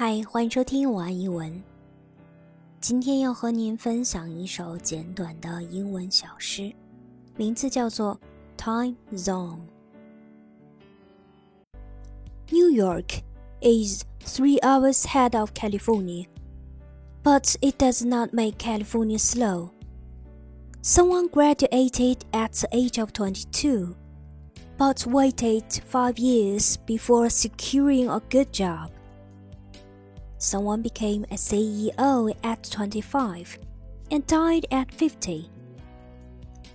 嗨，欢迎收听晚安英文。今天要和您分享一首简短的英文小诗，名字叫做《Time Zone》。New York is three hours ahead of California, but it does not make California slow. Someone graduated at the age of 22, but waited five years before securing a good job. Someone became a CEO at 25 and died at 50,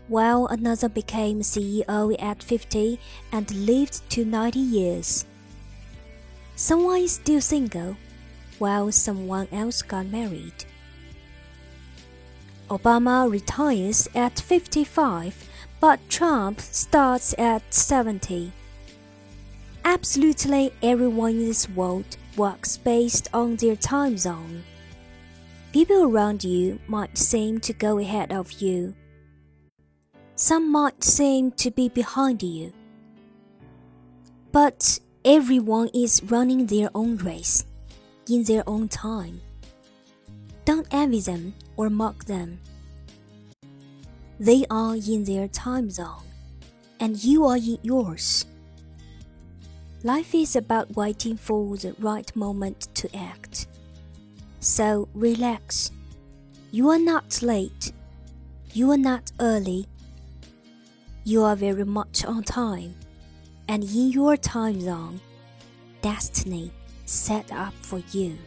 while another became CEO at 50 and lived to 90 years. Someone is still single, while someone else got married. Obama retires at 55, but Trump starts at 70. Absolutely everyone in this world works based on their time zone. People around you might seem to go ahead of you. Some might seem to be behind you. But everyone is running their own race, in their own time. Don't envy them or mock them. They are in their time zone, and you are in yours. Life is about waiting for the right moment to act. So relax. You are not late. You are not early. You are very much on time, and in your time zone, destiny set up for you.